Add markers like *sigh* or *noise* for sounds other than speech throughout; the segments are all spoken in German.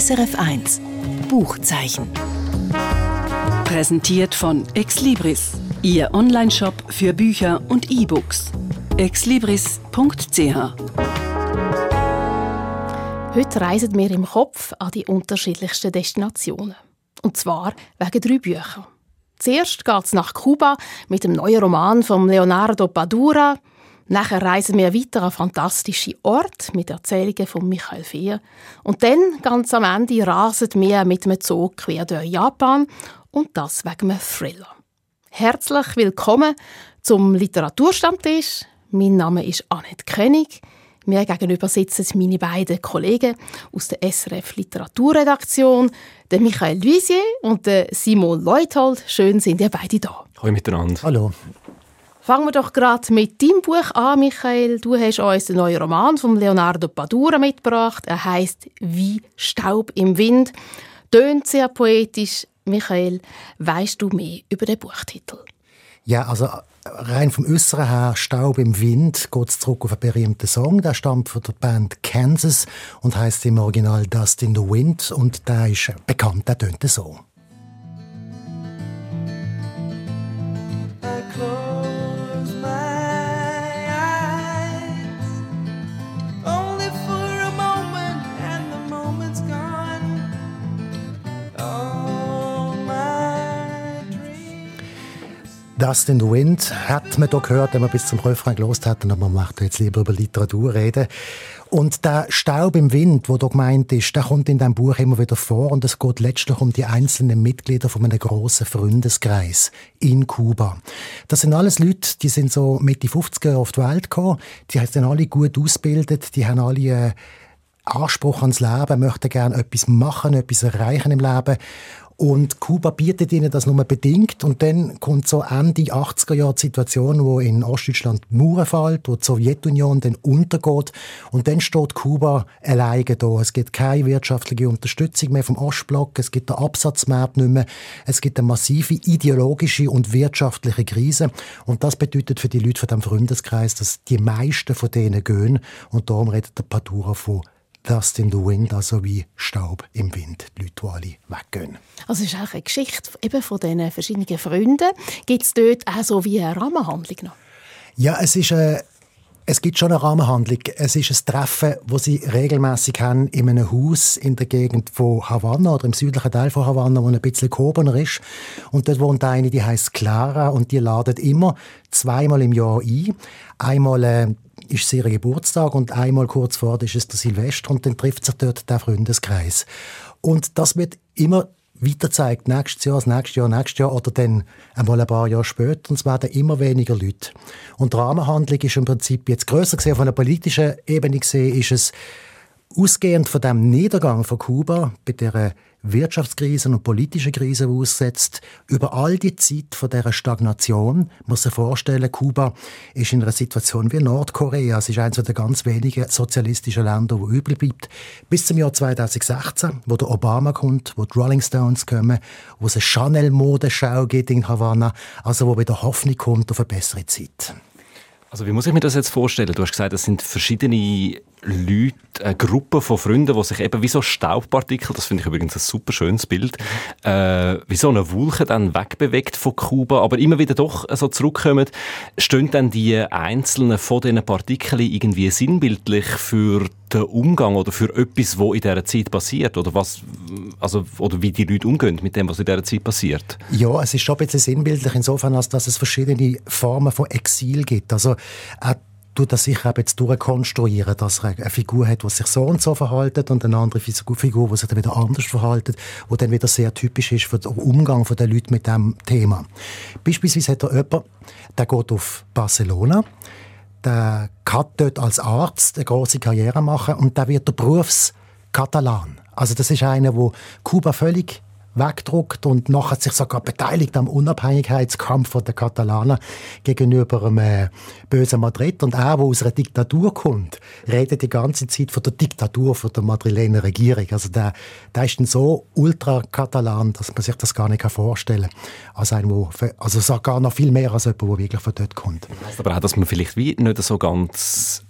SRF 1 Buchzeichen. Präsentiert von Exlibris, Ihr Onlineshop für Bücher und E-Books. exlibris.ch Heute reisen wir im Kopf an die unterschiedlichsten Destinationen. Und zwar wegen drei Büchern. Zuerst geht es nach Kuba mit dem neuen Roman von Leonardo Padura. Nachher reisen wir weiter an fantastische Orte mit Erzählungen von Michael Fehr. Und dann, ganz am Ende, rasen wir mit einem Zug quer durch Japan. Und das wegen einem Thriller. Herzlich willkommen zum Literaturstammtisch. Mein Name ist Annette König. Mir gegenüber sitzen meine beiden Kollegen aus der SRF Literaturredaktion, der Michael Luisier und der Simon Leuthold. Schön sind ihr beide da. Hallo miteinander. Hallo. Fangen wir doch gerade mit deinem Buch an, Michael. Du hast uns den neuen Roman von Leonardo Padura mitgebracht. Er heißt Wie Staub im Wind. Tönt sehr poetisch. Michael, weißt du mehr über den Buchtitel? Ja, also rein vom Äußeren her, Staub im Wind, geht zurück auf einen berühmten Song. Der stammt von der Band Kansas und heißt im Original Dust in the Wind und der ist bekannt, der tönt so. Dust in the Wind hat man hier gehört, wenn man bis zum Refrain gelost hat, und man macht jetzt lieber über Literatur reden. Und der Staub im Wind, wo da gemeint ist, der kommt in diesem Buch immer wieder vor und es geht letztlich um die einzelnen Mitglieder von einem grossen Freundeskreis in Kuba. Das sind alles Leute, die sind so Mitte 50er auf die Welt gekommen, die sind alle gut ausgebildet, die haben alle äh, Anspruch ans Leben, möchten gerne etwas machen, etwas erreichen im Leben und Kuba bietet ihnen das nur bedingt. Und dann kommt so Ende 80er Jahre die Situation, wo in Ostdeutschland die Mauer fällt, wo die Sowjetunion dann untergeht. Und dann steht Kuba alleine da. Es gibt keine wirtschaftliche Unterstützung mehr vom Ostblock. Es gibt den Absatzmarkt nicht mehr. Es gibt eine massive ideologische und wirtschaftliche Krise. Und das bedeutet für die Leute von diesem Freundeskreis, dass die meisten von denen gehen. Und darum redet der Padura von Dust in the Wind, also wie Staub im Wind, die Leute, die alle weggehen. Also es ist auch eine Geschichte eben von diesen verschiedenen Freunden. Gibt es dort auch so wie eine Rahmenhandlung noch? Ja, es ist eine äh, es gibt schon eine Rahmenhandlung. Es ist ein Treffen, wo sie regelmäßig haben in einem Haus in der Gegend von Havanna oder im südlichen Teil von Havanna, wo ein bisschen gehobener ist. Und dort wohnt eine, die heißt Clara und die ladet immer zweimal im Jahr ein. Einmal äh, ist es ihr Geburtstag und einmal kurz vor ist es der Silvester und dann trifft sich dort der Freundeskreis. Und das wird immer weiter zeigt, nächstes Jahr, das nächste Jahr, nächstes Jahr oder dann einmal ein paar Jahre später. Und es werden immer weniger Leute. Und die Rahmenhandlung ist im Prinzip jetzt grösser gesehen, auf einer politischen Ebene gesehen, ist es ausgehend von dem Niedergang von Kuba bei der Wirtschaftskrisen und politische Krisen aussetzt. Über all die Zeit von dieser Stagnation muss sich vorstellen, Kuba ist in einer Situation wie Nordkorea. Es ist eines der ganz wenigen sozialistischen Länder, wo übrig bleibt. Bis zum Jahr 2016, wo der Obama kommt, wo die Rolling Stones kommen, wo es eine Chanel-Modeschau gibt in Havanna, also wo wieder Hoffnung kommt auf eine bessere Zeit. Also wie muss ich mir das jetzt vorstellen? Du hast gesagt, es sind verschiedene Leute, eine Gruppe von Freunden, die sich eben wie so Staubpartikel, das finde ich übrigens ein super schönes Bild, äh, wie so eine Wolke dann wegbewegt von Kuba, aber immer wieder doch so zurückkommen. Stehen dann die einzelnen von diesen Partikeln irgendwie sinnbildlich für den Umgang oder für etwas, was in dieser Zeit passiert? Oder, was, also, oder wie die Leute umgehen mit dem, was in dieser Zeit passiert? Ja, es ist schon ein bisschen sinnbildlich insofern, als dass es verschiedene Formen von Exil gibt. Also, auch tut das sicher jetzt durchkonstruieren, dass er eine Figur hat, die sich so und so verhaltet und eine andere Figur, die sich dann wieder anders verhaltet, die dann wieder sehr typisch ist für den Umgang der Leute mit diesem Thema. Beispielsweise hat er jemanden, der geht auf Barcelona, der kann dort als Arzt eine große Karriere machen und der wird der Berufskatalan. Also das ist einer, wo Kuba völlig wegdruckt und nachher sich sogar beteiligt am Unabhängigkeitskampf der Katalaner gegenüber einem äh, bösen Madrid. Und er, der aus einer Diktatur kommt, redet die ganze Zeit von der Diktatur von der madrilener Regierung. Also der, der ist so ultra-katalan, dass man sich das gar nicht vorstellen kann. Als ein, also sogar noch viel mehr als jemand, der wirklich von dort kommt. Aber auch, dass man vielleicht wie nicht so ganz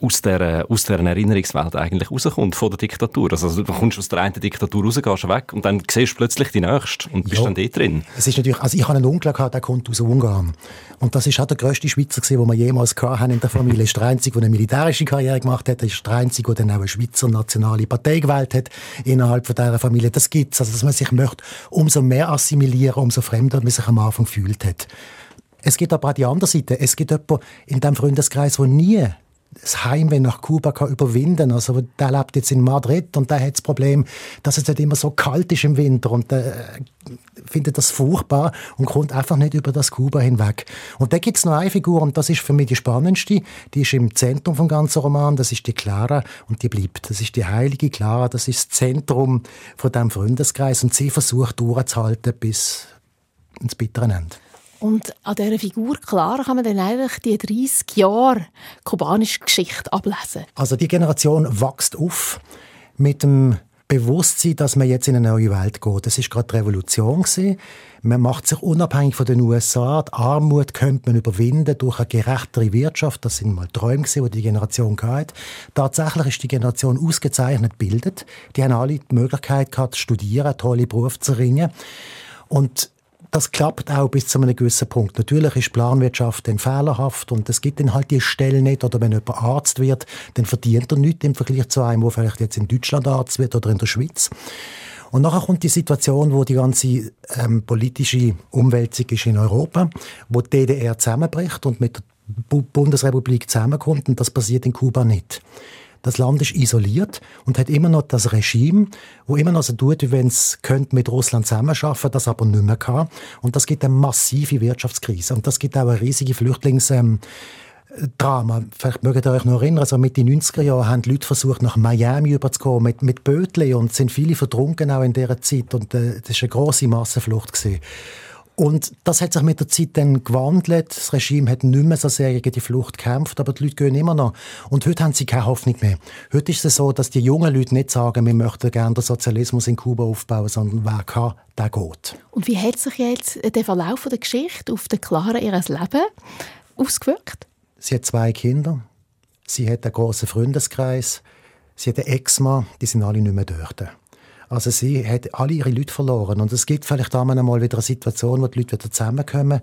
aus der, aus der Erinnerungswelt eigentlich rauskommt, von der Diktatur. Also, also du kommst aus der einen Diktatur raus, gehst weg und dann siehst du plötzlich die nächste und bist ja. dann dort drin. Es ist natürlich, also ich habe einen Onkel gehabt, der kommt aus Ungarn. Und das ist auch der grösste Schweizer gewesen, den wir jemals haben in der Familie. ist der Einzige, der eine militärische Karriere gemacht hat. Ist der Einzige, der dann auch eine Schweizer nationale Partei gewählt hat innerhalb von dieser Familie. Das gibt's. Also, dass man sich möchte, umso mehr assimilieren, umso fremder man sich am Anfang gefühlt hat. Es gibt aber auch die andere Seite. Es gibt jemanden in diesem Freundeskreis, der nie das Heimweh nach Kuba kann überwinden Also der lebt jetzt in Madrid und der hat das Problem, dass es nicht immer so kalt ist im Winter und der äh, findet das furchtbar und kommt einfach nicht über das Kuba hinweg. Und da gibt es noch eine Figur und das ist für mich die spannendste. Die ist im Zentrum vom ganzen Roman. Das ist die Clara und die bleibt. Das ist die heilige Clara. Das ist das Zentrum von diesem Freundeskreis und sie versucht durchzuhalten bis ins bittere Ende. Und an dieser Figur, klar, kann man dann eigentlich die 30 Jahre kubanische Geschichte ablesen. Also die Generation wächst auf mit dem Bewusstsein, dass man jetzt in eine neue Welt geht. Das ist gerade die Revolution. Man macht sich unabhängig von den USA. Die Armut könnte man überwinden durch eine gerechtere Wirtschaft. Das sind mal Träume die die Generation hatte. Tatsächlich ist die Generation ausgezeichnet gebildet. Die haben alle die Möglichkeit gehabt, zu studieren, tolle Berufe zu ringen. Und das klappt auch bis zu einem gewissen Punkt. Natürlich ist Planwirtschaft dann fehlerhaft und es gibt dann halt die Stelle nicht. Oder wenn jemand Arzt wird, dann verdient er nichts im Vergleich zu einem, der vielleicht jetzt in Deutschland Arzt wird oder in der Schweiz. Und nachher kommt die Situation, wo die ganze ähm, politische Umwälzung ist in Europa, wo die DDR zusammenbricht und mit der Bundesrepublik zusammenkommt und das passiert in Kuba nicht. Das Land ist isoliert und hat immer noch das Regime, wo immer noch so tut, wie wenn es mit Russland zusammenarbeiten, das aber nicht mehr kann. Und das gibt eine massive Wirtschaftskrise. Und das gibt auch eine riesige Flüchtlings- ähm, Drama. Vielleicht mögt ihr euch noch erinnern, also mit den 90er Jahren haben die Leute versucht, nach Miami überzukommen mit, mit Bötli und sind viele vertrunken auch in dieser Zeit und äh, das war eine grosse Massenflucht. Gewesen. Und das hat sich mit der Zeit dann gewandelt. Das Regime hat nicht mehr so sehr gegen die Flucht gekämpft, aber die Leute gehen immer noch. Und heute haben sie keine Hoffnung mehr. Heute ist es so, dass die jungen Leute nicht sagen, wir möchten gerne den Sozialismus in Kuba aufbauen, sondern wer kann, der geht. Und wie hat sich jetzt der Verlauf der Geschichte auf den Klaren ihres Leben ausgewirkt? Sie hat zwei Kinder. Sie hat einen grossen Freundeskreis. Sie hat einen Ex-Mann. Die sind alle nicht mehr dort. Also sie hat alle ihre Leute verloren. Und es gibt vielleicht einmal wieder eine Situation, wo die Leute wieder zusammenkommen.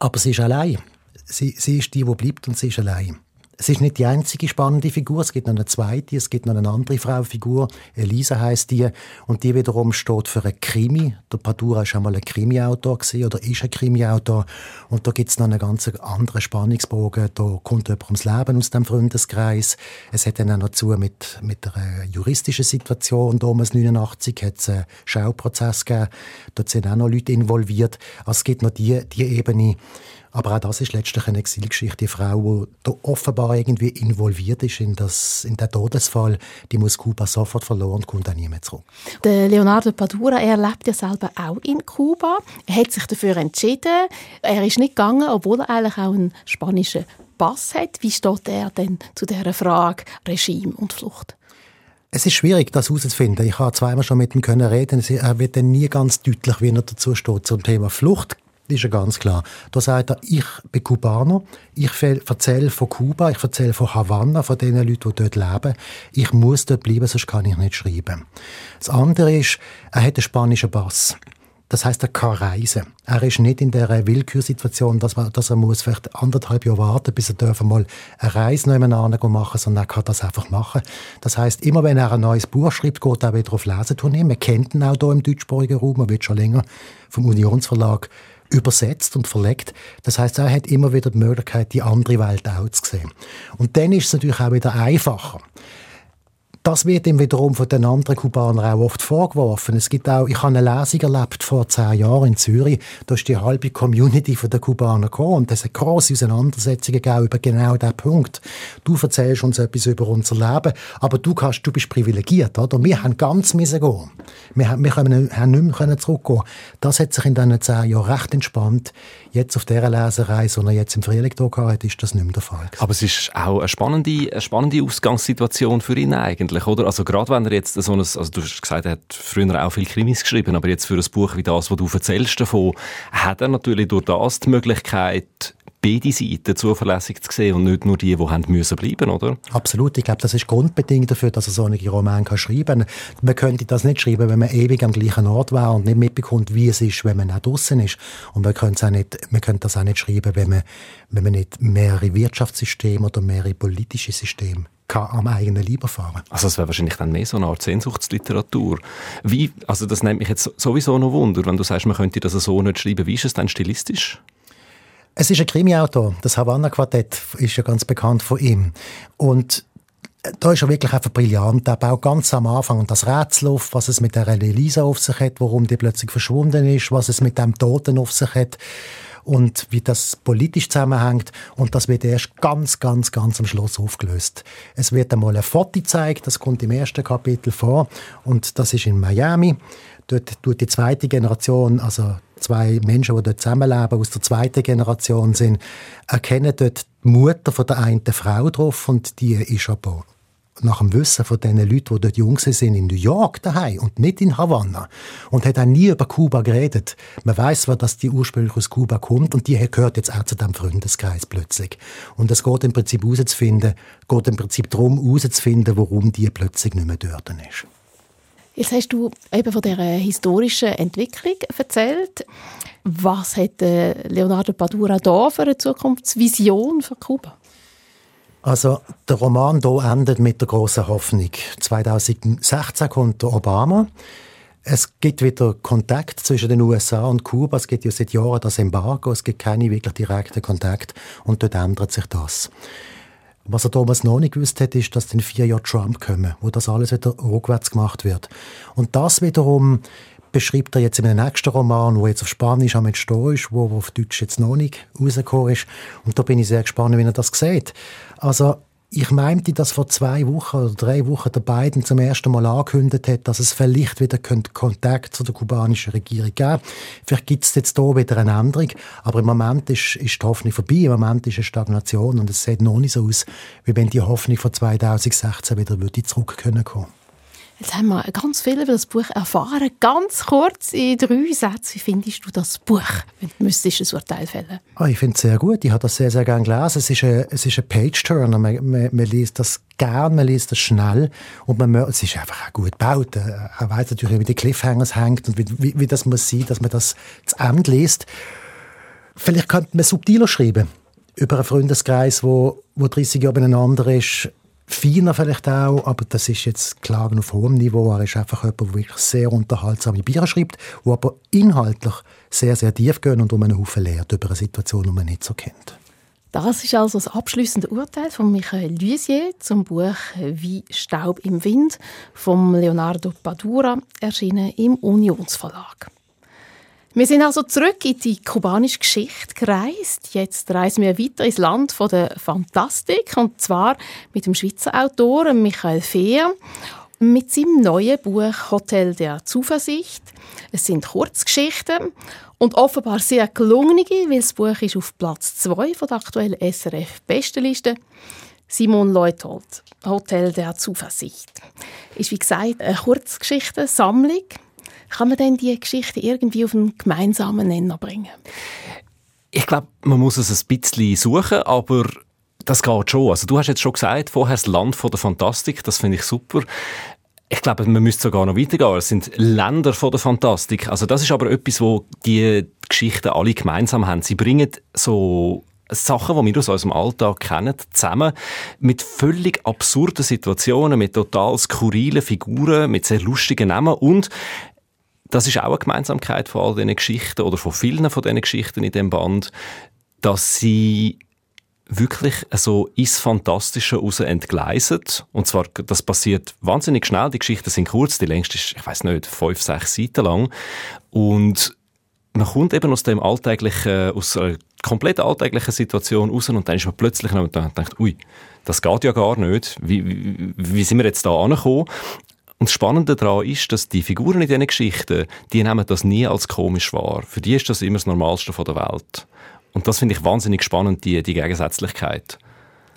Aber sie ist allein. Sie, sie ist die, die bleibt und sie ist allein. Es ist nicht die einzige spannende Figur. Es gibt noch eine zweite, es gibt noch eine andere Frauenfigur. Elisa heißt die. Und die wiederum steht für ein Krimi. Der Padura ist einmal ein Krimi-Autor oder ist ein Krimi-Autor. Und da gibt es noch einen ganz anderen Spannungsbogen. Da kommt jemand ums Leben aus dem Freundeskreis. Es hat dann auch noch zu mit, mit einer juristischen Situation. Damals 1989 hat es einen Schauprozess gegeben. Dort sind auch noch Leute involviert. Also es gibt noch die, die Ebene, aber auch das ist letztlich eine Exilgeschichte. Die Frau, die da offenbar irgendwie involviert ist in, das, in den Todesfall, die muss Kuba sofort verloren und kommt auch nie mehr zurück. Der Leonardo Padura, er lebt ja selber auch in Kuba. Er hat sich dafür entschieden. Er ist nicht gegangen, obwohl er eigentlich auch einen spanischen Pass hat. Wie steht er denn zu dieser Frage Regime und Flucht? Es ist schwierig, das herauszufinden. Ich habe zweimal schon mit ihm reden. Er wird dann nie ganz deutlich, wie er dazu steht zum Thema Flucht ist ja ganz klar. Da sagt er, ich bin Kubaner, ich erzähle von Kuba, ich erzähle von Havanna, von den Leuten, die dort leben. Ich muss dort bleiben, sonst kann ich nicht schreiben. Das andere ist, er hat einen spanischen Pass. Das heißt, er kann reisen. Er ist nicht in der Willkürsituation, dass, man, dass er muss vielleicht anderthalb Jahre warten, bis er dürfen mal eine Reise nebeneinander machen, sondern er kann das einfach machen. Das heißt, immer wenn er ein neues Buch schreibt, geht er wieder auf Lesetournee. Man kennt ihn auch hier im deutschsprachigen Raum, er wird schon länger vom Unionsverlag übersetzt und verlegt. Das heißt, er hat immer wieder die Möglichkeit, die andere Welt auch zu sehen. Und dann ist es natürlich auch wieder einfacher. Das wird ihm wiederum von den anderen Kubanern auch oft vorgeworfen. Es gibt auch, ich habe eine Lesung erlebt vor zehn Jahren in Zürich. Da ist die halbe Community der Kubaner gekommen und es hat grosse Auseinandersetzungen über genau diesen Punkt. Du erzählst uns etwas über unser Leben, aber du, kannst, du bist privilegiert, oder? Wir haben ganz müssen gehen. Wir, haben, wir können, haben nicht mehr zurückgehen Das hat sich in diesen zehn Jahren recht entspannt. Jetzt auf dieser Leserei, sondern jetzt im Frühling gehabt, ist das nicht mehr der Fall. Aber es ist auch eine spannende, eine spannende Ausgangssituation für ihn eigentlich, oder? Also gerade wenn er jetzt so ein, also du hast gesagt, er hat früher auch viel Krimis geschrieben, aber jetzt für ein Buch wie das, was du erzählst davon, hat er natürlich durch das die Möglichkeit, beide Seiten zuverlässig zu sehen und nicht nur die, die haben müssen bleiben, oder? Absolut. Ich glaube, das ist grundbedingt dafür, dass er so einen Roman kann schreiben kann. Man könnte das nicht schreiben, wenn man ewig am gleichen Ort war und nicht mitbekommt, wie es ist, wenn man auch draußen ist. Und man könnte, auch nicht, man könnte das auch nicht schreiben, wenn man, wenn man nicht mehrere Wirtschaftssysteme oder mehrere politische Systeme kann am eigenen Leib erfahren. Also das wäre wahrscheinlich dann mehr so eine Art Sehnsuchtsliteratur. Wie, also das nimmt mich jetzt sowieso noch Wunder, wenn du sagst, man könnte das so nicht schreiben. Wie ist es dann stilistisch? Es ist ein Krimi-Autor. Das Havanna-Quartett ist ja ganz bekannt von ihm. Und da ist er wirklich einfach brillant. Er baut ganz am Anfang und das Rätsel auf, was es mit der Elisa auf sich hat, warum die plötzlich verschwunden ist, was es mit dem Toten auf sich hat und wie das politisch zusammenhängt. Und das wird erst ganz, ganz, ganz am Schluss aufgelöst. Es wird einmal ein Foto gezeigt, das kommt im ersten Kapitel vor und das ist in Miami. Dort tut die zweite Generation, also zwei Menschen, die dort zusammenleben, aus der zweiten Generation sind, erkennen dort die Mutter von der einen Frau drauf und die ist aber nach dem Wissen von den Leuten, die dort jung sind, in New York daheim und nicht in Havanna. Und hat auch nie über Kuba geredet. Man weiß zwar, dass die ursprünglich aus Kuba kommt und die gehört jetzt auch zu dem Freundeskreis plötzlich. Und es geht im Prinzip herauszufinden, geht im Prinzip darum, herauszufinden, warum die plötzlich nicht mehr dort ist. Jetzt hast du eben von dieser historischen Entwicklung erzählt. Was hat Leonardo Padura da für eine Zukunftsvision für Kuba? Also der Roman hier endet mit der großen Hoffnung. 2016 kommt Obama. Es gibt wieder Kontakt zwischen den USA und Kuba. Es gibt ja seit Jahren das Embargo. Es gibt keine wirklich direkten Kontakt. Und dort ändert sich das. Was er damals noch nicht gewusst hat, ist, dass in vier Jahren Trump kommen, wo das alles wieder rückwärts gemacht wird. Und das wiederum beschreibt er jetzt in einem nächsten Roman, wo jetzt auf Spanisch am Entstehen ist, wo auf Deutsch jetzt noch nicht rausgekommen ist. Und da bin ich sehr gespannt, wie er das sieht. Also, ich meinte, dass vor zwei Wochen oder drei Wochen der Biden zum ersten Mal angekündigt hat, dass es vielleicht wieder Kontakt zu der kubanischen Regierung geben Vielleicht gibt es jetzt hier wieder eine Änderung, aber im Moment ist, ist die Hoffnung vorbei. Im Moment ist eine Stagnation und es sieht noch nicht so aus, wie wenn die Hoffnung von 2016 wieder zurückkommen würde. Jetzt haben wir ganz viel über das Buch erfahren. Ganz kurz in drei Sätzen, wie findest du das Buch, wenn du müsstest ein Urteil fällen oh, Ich finde es sehr gut. Ich habe das sehr, sehr gerne gelesen. Es ist ein, ein Page-Turner. Man, man, man, liest das gern, man liest das schnell und man, es ist einfach auch gut gebaut. Er weiß natürlich, wie die Cliffhangers hängt und wie, wie, wie das muss sein, dass man das zu Ende liest. Vielleicht könnte man subtiler schreiben über einen Freundeskreis, wo, wo 30 Jahre beieinander ist feiner vielleicht auch, aber das ist jetzt Klagen auf hohem Niveau. Er ist einfach jemand, der wirklich sehr unterhaltsame Bücher schreibt, wo aber inhaltlich sehr, sehr tief gehen und um einen Haufen lehrt über eine Situation, die man nicht so kennt. Das ist also das abschließende Urteil von Michael Luisier zum Buch Wie Staub im Wind von Leonardo Padura, erschienen im Unionsverlag. Wir sind also zurück in die kubanische Geschichte gereist. Jetzt reisen wir weiter ins Land von der Fantastik und zwar mit dem Schweizer Autor Michael Fehr mit seinem neuen Buch Hotel der Zuversicht. Es sind Kurzgeschichten und offenbar sehr gelungene, weil das Buch ist auf Platz 2 von der aktuellen SRF Bestenliste. Simon Leuthold, Hotel der Zuversicht. Ist wie gesagt eine Kurzgeschichtensammlung kann man denn die Geschichte irgendwie auf einen gemeinsamen Nenner bringen? Ich glaube, man muss es ein bisschen suchen, aber das geht schon. Also du hast jetzt schon gesagt, vorher das Land von der Fantastik, das finde ich super. Ich glaube, man müsste sogar noch weitergehen. Es sind Länder von der Fantastik. Also das ist aber etwas, wo die Geschichten alle gemeinsam haben. Sie bringen so Sachen, die wir aus unserem Alltag kennen, zusammen mit völlig absurden Situationen, mit total skurrilen Figuren, mit sehr lustigen Namen und das ist auch eine Gemeinsamkeit von all diesen Geschichten oder von vielen von diesen Geschichten in dem Band, dass sie wirklich so ins Fantastische raus entgleisen. Und zwar, das passiert wahnsinnig schnell. Die Geschichten sind kurz. Die längste ist, ich weiß nicht, fünf, sechs Seiten lang. Und man kommt eben aus dem alltäglichen, aus einer komplett alltäglichen Situation raus und dann ist man plötzlich und denkt, ui, das geht ja gar nicht. Wie, wie, wie sind wir jetzt da angekommen? Und das Spannende daran ist, dass die Figuren in diesen Geschichten, die nehmen das nie als komisch wahr. Für die ist das immer das Normalste der Welt. Und das finde ich wahnsinnig spannend, die, die Gegensätzlichkeit.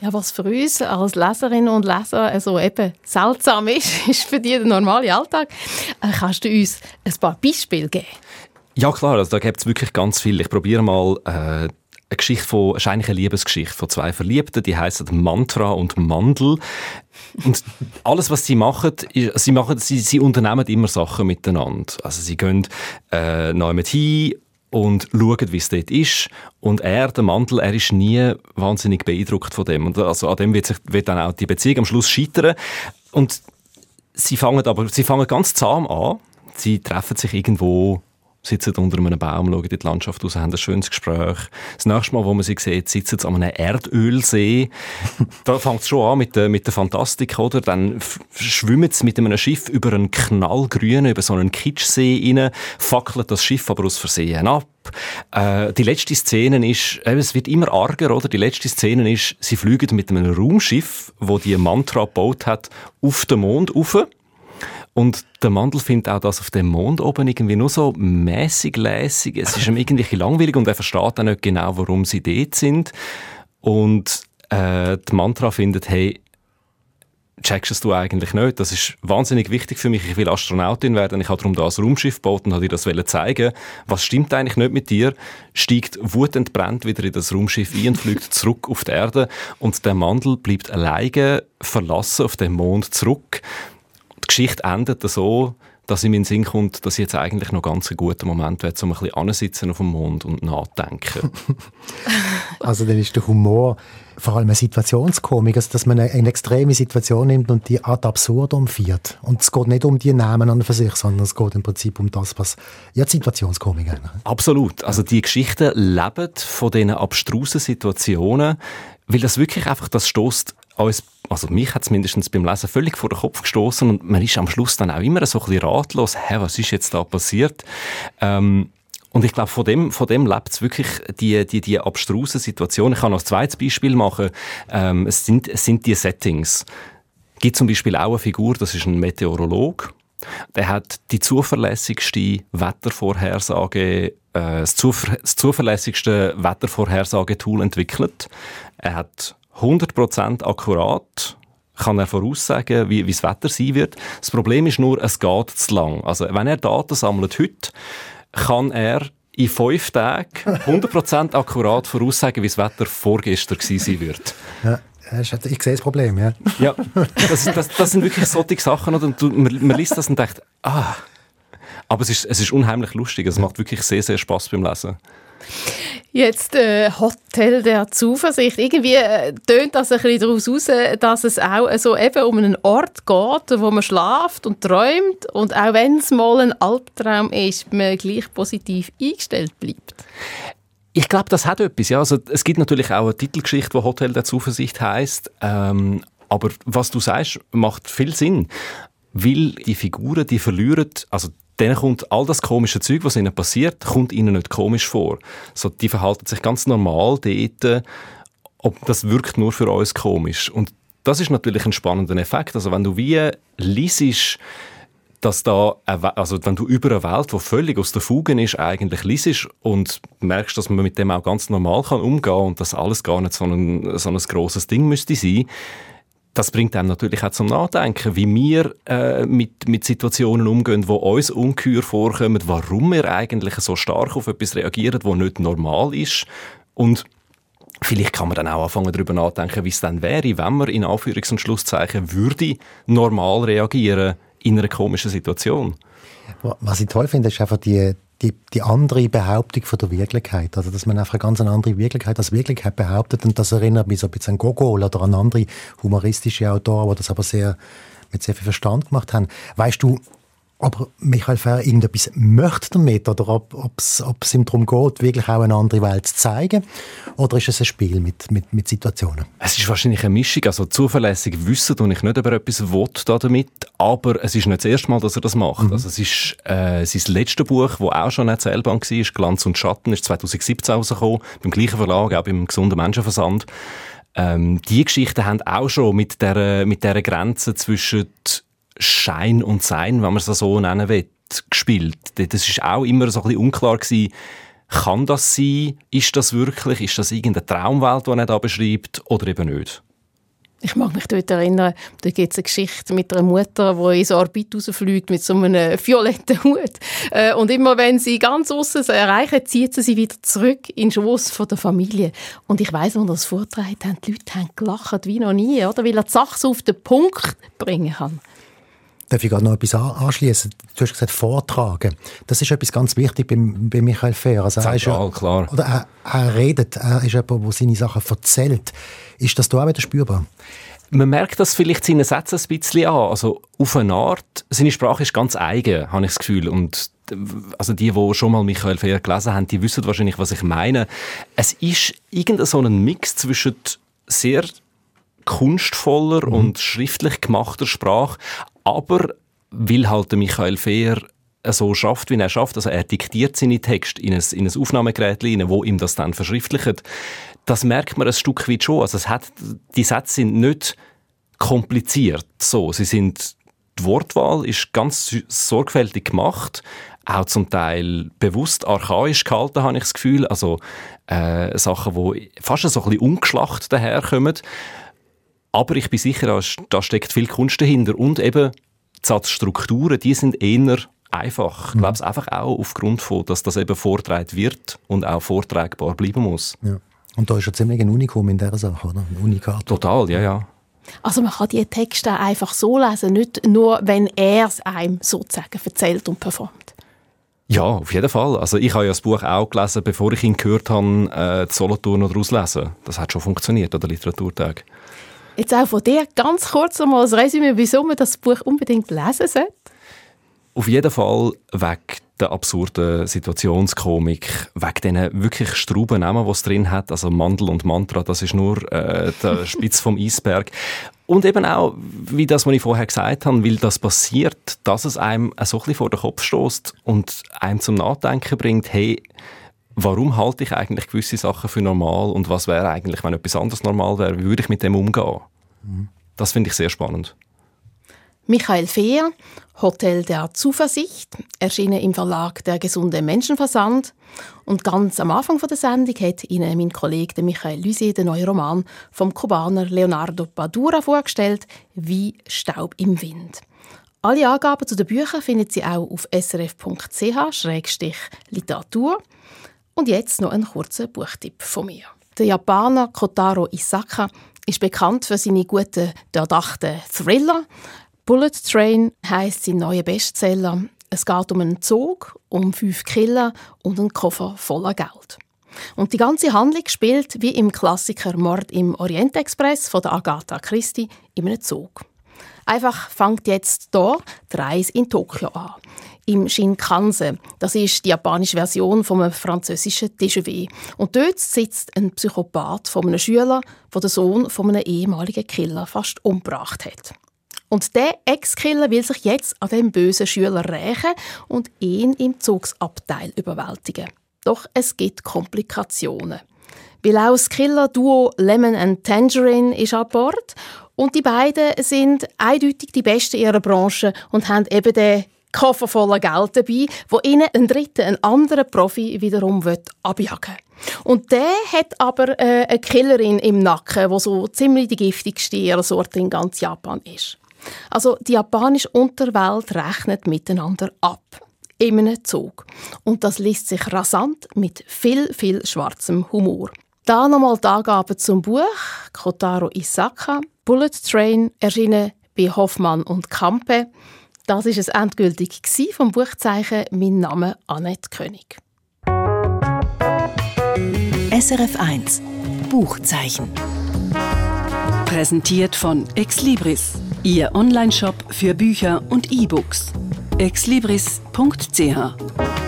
Ja, was für uns als Leserinnen und Leser also eben seltsam ist, *laughs* ist für die der normale Alltag. Äh, kannst du uns ein paar Beispiele geben? Ja klar, also da gibt es wirklich ganz viel. Ich probiere mal äh, eine Geschichte von, eine Liebesgeschichte von zwei Verliebten, die heißen Mantra und Mandel. Und alles, was sie machen, sie machen, sie, sie unternehmen immer Sachen miteinander. Also sie gehen äh, neu mit hin und schauen, wie es dort ist. Und er, der Mandel, er ist nie wahnsinnig beeindruckt von dem. Und also an dem wird, sich, wird dann auch die Beziehung am Schluss scheitern. Und sie fangen aber, sie fangen ganz zahm an. Sie treffen sich irgendwo sitzen unter einem Baum, schauen in die Landschaft raus, haben ein schönes Gespräch. Das nächste Mal, wo man sie sieht, sitzen sie an einem Erdölsee. *laughs* da fängt es schon an mit der, mit der Fantastik, oder? Dann schwimmen sie mit einem Schiff über einen knallgrünen, über so einen Kitschsee rein, fackelt das Schiff aber aus Versehen ab. Äh, die letzte Szene ist, äh, es wird immer arger, oder? Die letzte Szene ist, sie fliegen mit einem Raumschiff, wo die Mantra gebaut hat, auf den Mond rauf. Und der Mandel findet auch das auf dem Mond oben irgendwie nur so mäßig lässig. Es ist ihm irgendwie langweilig und er versteht auch nicht genau, warum sie dort sind. Und äh, die Mantra findet, hey, checkst du eigentlich nicht. Das ist wahnsinnig wichtig für mich. Ich will Astronautin werden. Ich habe darum da ein Raumschiff gebaut und habe dir das zeigen. Was stimmt eigentlich nicht mit dir? Steigt wutentbrennt wieder in das Raumschiff ein und fliegt *laughs* zurück auf die Erde. Und der Mandel bleibt alleine verlassen auf dem Mond zurück die Geschichte endet so, dass in den Sinn kommt, dass jetzt eigentlich noch ganz ein guter Moment wäre, um ein bisschen ansitzen auf dem Mond und nachdenken. *laughs* also dann ist der Humor vor allem eine Situationskomik, also dass man eine, eine, extreme Situation nimmt und die ad absurdum führt. Und es geht nicht um die Namen an für sich, sondern es geht im Prinzip um das, was ja die Situationskomik. Absolut. Also die Geschichten leben von diesen abstrusen Situationen, weil das wirklich einfach das stoßt uns, also mich hat es mindestens beim Lesen völlig vor den Kopf gestoßen und man ist am Schluss dann auch immer so ein bisschen ratlos, hä, was ist jetzt da passiert? Ähm, und ich glaube, von dem, von dem lebt es wirklich die, die, die abstruse Situation. Ich kann noch ein zweites Beispiel machen. Ähm, es, sind, es sind die Settings. Es gibt zum Beispiel auch eine Figur, das ist ein Meteorolog. Der hat die zuverlässigste Wettervorhersage, äh, das, zuver das zuverlässigste Wettervorhersagetool entwickelt. Er hat 100% akkurat kann er voraussagen, wie, wie das Wetter sein wird. Das Problem ist nur, es geht zu lang. Also, wenn er Daten sammelt heute, kann er in fünf Tagen 100% akkurat voraussagen, wie das Wetter vorgestern sein wird. Ja. Ich sehe das Problem, ja. Ja, das, das, das sind wirklich solche Sachen, und man, man liest das und denkt, ah. Aber es ist, es ist unheimlich lustig, es macht wirklich sehr, sehr Spaß beim Lesen. Jetzt äh, Hotel der Zuversicht. Irgendwie äh, tönt das ein bisschen daraus aus, dass es auch so eben um einen Ort geht, wo man schlaft und träumt und auch wenn es mal ein Albtraum ist, man gleich positiv eingestellt bleibt. Ich glaube, das hat etwas. Ja, also es gibt natürlich auch eine Titelgeschichte, die Hotel der Zuversicht heißt. Ähm, aber was du sagst, macht viel Sinn, weil die Figuren, die verlieren, also denen kommt all das komische Zeug, was ihnen passiert, kommt ihnen nicht komisch vor. So, die verhalten sich ganz normal dort, ob das wirkt nur für uns komisch. Und das ist natürlich ein spannender Effekt. Also wenn du wie liest, dass da, also wenn du über eine Welt, die völlig aus der Fuge ist, eigentlich liest und merkst, dass man mit dem auch ganz normal kann umgehen und dass alles gar nicht so ein, so ein grosses Ding müsste sein, das bringt einem natürlich auch zum Nachdenken, wie wir äh, mit, mit Situationen umgehen, wo uns ungeheuer vorkommen, warum wir eigentlich so stark auf etwas reagieren, wo nicht normal ist und Vielleicht kann man dann auch anfangen darüber nachdenken, wie es dann wäre, wenn man in Anführungs- und Schlusszeichen würde normal reagieren in einer komischen Situation. Was ich toll finde, ist einfach die, die, die andere Behauptung von der Wirklichkeit. Also, dass man einfach eine ganz andere Wirklichkeit als Wirklichkeit behauptet. Und das erinnert mich so ein bisschen an Gogol oder an andere humoristische Autoren, die das aber sehr, mit sehr viel Verstand gemacht haben. Weißt du, ob Michael Ferrer irgendetwas möchte damit oder ob es ihm darum geht, wirklich auch eine andere Welt zu zeigen? Oder ist es ein Spiel mit, mit, mit Situationen? Es ist wahrscheinlich eine Mischung. Also zuverlässig wissen und ich nicht, ob er etwas will damit, aber es ist nicht das erste Mal, dass er das macht. Mhm. Also es ist äh, sein letztes Buch, das auch schon erzählbar war, «Glanz und Schatten», ist 2017 rausgekommen, beim gleichen Verlag, auch beim «Gesunden Menschenversand». Ähm, die Geschichten haben auch schon mit der, mit der Grenze zwischen Schein und Sein, wenn man es so nennen will, gespielt. Das ist auch immer so ein bisschen unklar gewesen, kann das sein? Ist das wirklich? Ist das irgendeine Traumwelt, die er da beschreibt? Oder eben nicht? Ich mag mich dort erinnern, da gibt es eine Geschichte mit einer Mutter, die ins Orbit rausfliegt mit so einem violetten Hut. Äh, und immer wenn sie ganz außen erreichen, zieht sie sie wieder zurück in den Schoss der Familie. Und ich weiss, als er das vorgetragen haben, die Leute haben gelacht wie noch nie, oder? weil er die Sache so auf den Punkt bringen kann. Darf ich gerade noch etwas anschließen? Du hast gesagt, vortragen. Das ist etwas ganz wichtig bei, bei Michael Fehr. Also er ist klar. Oder er, er, redet, er ist jemand, der seine Sachen erzählt. Ist das da auch wieder spürbar? Man merkt das vielleicht seinen Sätzen ein bisschen an. Also auf eine Art, seine Sprache ist ganz eigen, habe ich das Gefühl. Und also die, die schon mal Michael Fehr gelesen haben, die wissen wahrscheinlich, was ich meine. Es ist irgendein so ein Mix zwischen sehr kunstvoller mhm. und schriftlich gemachter Sprache, aber weil halt Michael Fehr so schafft, wie er schafft, also er diktiert seine Texte in ein, in ein Aufnahmegerät rein, wo ihm das dann verschriftlicht, das merkt man ein Stück weit schon. Also es hat, die Sätze sind nicht kompliziert so. Sie sind, die Wortwahl ist ganz sorgfältig gemacht, auch zum Teil bewusst archaisch gehalten, habe ich das Gefühl. Also äh, Sachen, die fast so ein bisschen ungeschlacht daherkommen. Aber ich bin sicher, da steckt viel Kunst dahinter. Und eben die Satzstrukturen, die sind eher einfach. Ich mhm. glaube es einfach auch aufgrund von, dass das eben vortragen wird und auch vortragbar bleiben muss. Ja. Und da ist ja ziemlich ein Unikum in dieser Sache, oder? Ein Unikat. Total, ja, ja. Also man kann die Texte einfach so lesen, nicht nur, wenn er es einem sozusagen erzählt und performt. Ja, auf jeden Fall. Also ich habe ja das Buch auch gelesen, bevor ich ihn gehört habe, äh, Solothurn oder auslesen. Das hat schon funktioniert an der Literaturtag. Jetzt auch von dir ganz kurz einmal als Resümee, wieso man das Buch unbedingt lesen sollte? Auf jeden Fall wegen der absurden Situationskomik, wegen diesen wirklich struben Namen, die es drin hat, also Mandel und Mantra, das ist nur äh, der *laughs* Spitz vom Eisberg. Und eben auch, wie das, was ich vorher gesagt habe, weil das passiert, dass es einem so ein bisschen vor den Kopf stößt und einem zum Nachdenken bringt, hey, warum halte ich eigentlich gewisse Sachen für normal und was wäre eigentlich, wenn etwas anderes normal wäre? Wie würde ich mit dem umgehen? Mhm. Das finde ich sehr spannend. Michael Fehr, Hotel der Zuversicht, erschienen im Verlag Der gesunde Menschenversand. Und ganz am Anfang der Sendung hat Ihnen mein Kollege Michael Lusier den neuen Roman vom Kubaner Leonardo Padura vorgestellt, Wie Staub im Wind. Alle Angaben zu den Büchern finden Sie auch auf srf.ch-literatur. Und jetzt noch ein kurzer Buchtipp von mir. Der Japaner Kotaro Isaka ist bekannt für seine guten, durchdachten Thriller. Bullet Train heißt sein neuer Bestseller. Es geht um einen Zug, um fünf Killer und einen Koffer voller Geld. Und die ganze Handlung spielt wie im Klassiker Mord im Orientexpress von der Agatha Christie in einem Zug. Einfach fängt jetzt hier die Reise in Tokio an im Shinkansen. Das ist die japanische Version vom französischen TGV. Und dort sitzt ein Psychopath von einem Schüler, der den Sohn von einem ehemaligen Killer fast umgebracht hat. Und der Ex-Killer will sich jetzt an dem bösen Schüler rächen und ihn im Zugsabteil überwältigen. Doch es gibt Komplikationen. Weil auch das Killer-Duo Lemon and Tangerine ist an Bord und die beiden sind eindeutig die Besten ihrer Branche und haben eben den Koffer voller Geld dabei, wo ihnen ein dritter, ein anderer Profi wiederum abjagen Und der hat aber äh, eine Killerin im Nacken, wo so ziemlich die giftigste Sorte in ganz Japan ist. Also die japanische Unterwelt rechnet miteinander ab. In einem Zug. Und das liest sich rasant mit viel, viel schwarzem Humor. Da nochmal die Angaben zum Buch Kotaro Isaka, Bullet Train, erschienen bei Hoffmann und Kampe. Das ist es endgültig vom Buchzeichen «Mein Name Annette König». SRF 1 Buchzeichen. Präsentiert von Exlibris, Ihr Onlineshop für Bücher und E-Books. exlibris.ch